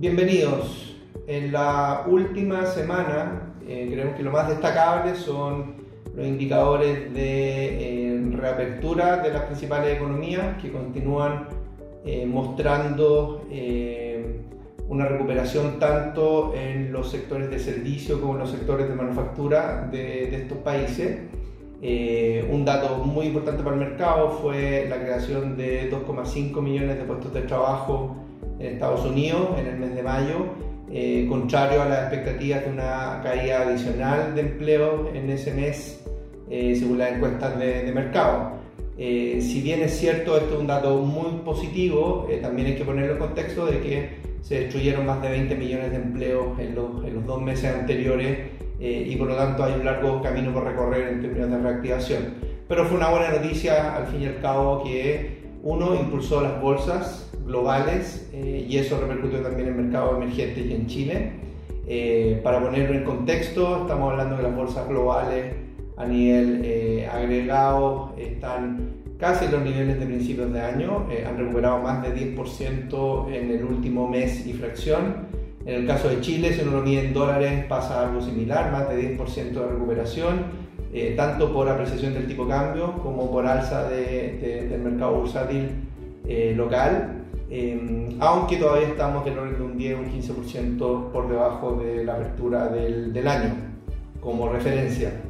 Bienvenidos. En la última semana, eh, creemos que lo más destacable son los indicadores de eh, reapertura de las principales economías que continúan eh, mostrando una recuperación tanto en los sectores de servicio como en los sectores de manufactura de, de estos países. un dato muy importante para el mercado fue la creación de 2,5 millones de puestos de trabajo en Estados Unidos en el mes de mayo, eh, contrario a las expectativas de una caída adicional de empleo en ese mes, eh, según las encuestas de, mercado. Eh, si bien es cierto, esto es un dato muy positivo, también hay que ponerlo en contexto de que se destruyeron más de 20 millones de empleos en los, en los dos meses anteriores y por lo tanto hay un largo camino por recorrer en términos de reactivación. Pero fue una buena noticia al fin y al cabo que uno impulsó las bolsas globales eh, y eso repercutió también en mercados emergentes y en Chile. Eh, para ponerlo en contexto, estamos hablando de las bolsas globales a nivel eh, agregado están casi en los niveles de principios de año, han recuperado más de 10% en el último mes y fracción. En el caso de Chile, si uno lo mide en dólares, pasa algo similar, más de 10% de recuperación, tanto por apreciación del tipo de cambio como por alza del mercado bursátil local. Em, aunque todavía estamos del orden de un 10 o un 15% por debajo de la apertura del, del, año, como referencia.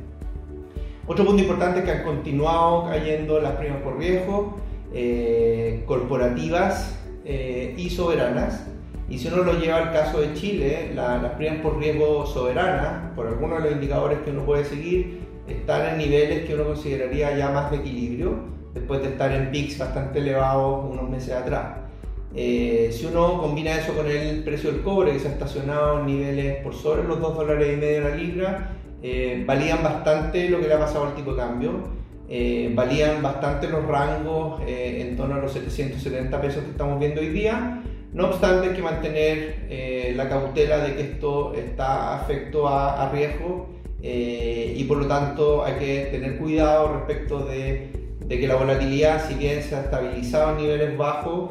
Otro punto importante es que han continuado cayendo las primas por riesgo, eh, corporativas eh, y soberanas. Y si uno lo lleva al caso de Chile, las primas por riesgo soberanas, por algunos de los indicadores que uno puede seguir, están en niveles que uno consideraría ya más de equilibrio, después de estar en PICs bastante elevados unos meses atrás. Eh, si uno combina eso con el precio del cobre, que se ha estacionado en niveles por sobre los 2 dólares y medio la libra, eh, valían bastante lo que le ha pasado al tipo de cambio. Eh, valían bastante los rangos en torno a los 770 pesos que estamos viendo hoy día. No obstante, hay que mantener la cautela de que esto está afecto a, a riesgo y por lo tanto hay que tener cuidado respecto de, de que la volatilidad, si bien se ha estabilizado a niveles bajos,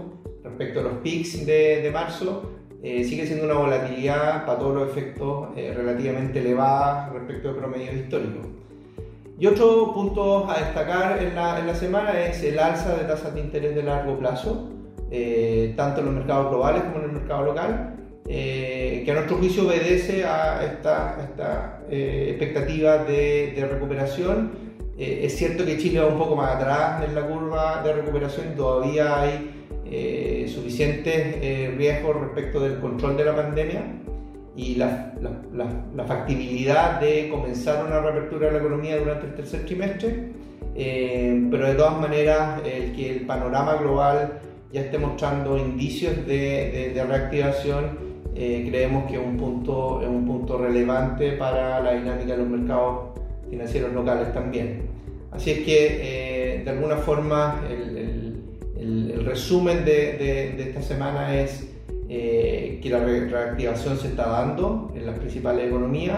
respecto a los pics de, marzo, eh, sigue siendo una volatilidad para todos los efectos eh, relativamente elevada respecto al promedio histórico. Y otro punto a destacar en la, en la, semana es el alza de tasas de interés de largo plazo, eh, tanto en los mercados globales como en el mercado local, que a nuestro juicio obedece a esta, esta expectativa de, de recuperación. es cierto que Chile va un poco más atrás en la curva de recuperación y todavía hay eh, suficientes eh, riesgos respecto del control de la pandemia y la, la, factibilidad de comenzar una reapertura de la economía durante el tercer trimestre, eh, pero de todas maneras el que el panorama global ya esté mostrando indicios de, de, reactivación, creemos que es un, punto, es un punto relevante para la dinámica de los mercados financieros locales también. Así es que de alguna forma el, el, resumen de, esta semana es eh, que la reactivación se está dando en las principales economías,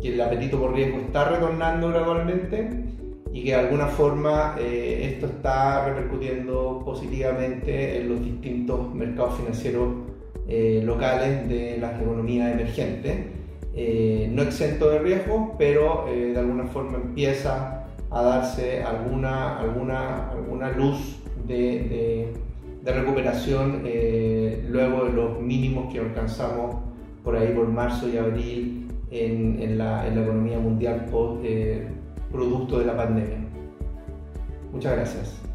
que el apetito por riesgo está retornando gradualmente y que de alguna forma eh, esto está repercutiendo positivamente en los distintos mercados financieros eh, locales de las economías emergentes. no exento de riesgo, pero de alguna forma empieza a darse alguna, alguna, alguna luz de, recuperación eh, luego de los mínimos que alcanzamos por ahí por marzo y abril en, la, economía mundial por, eh, producto de la pandemia. Muchas gracias.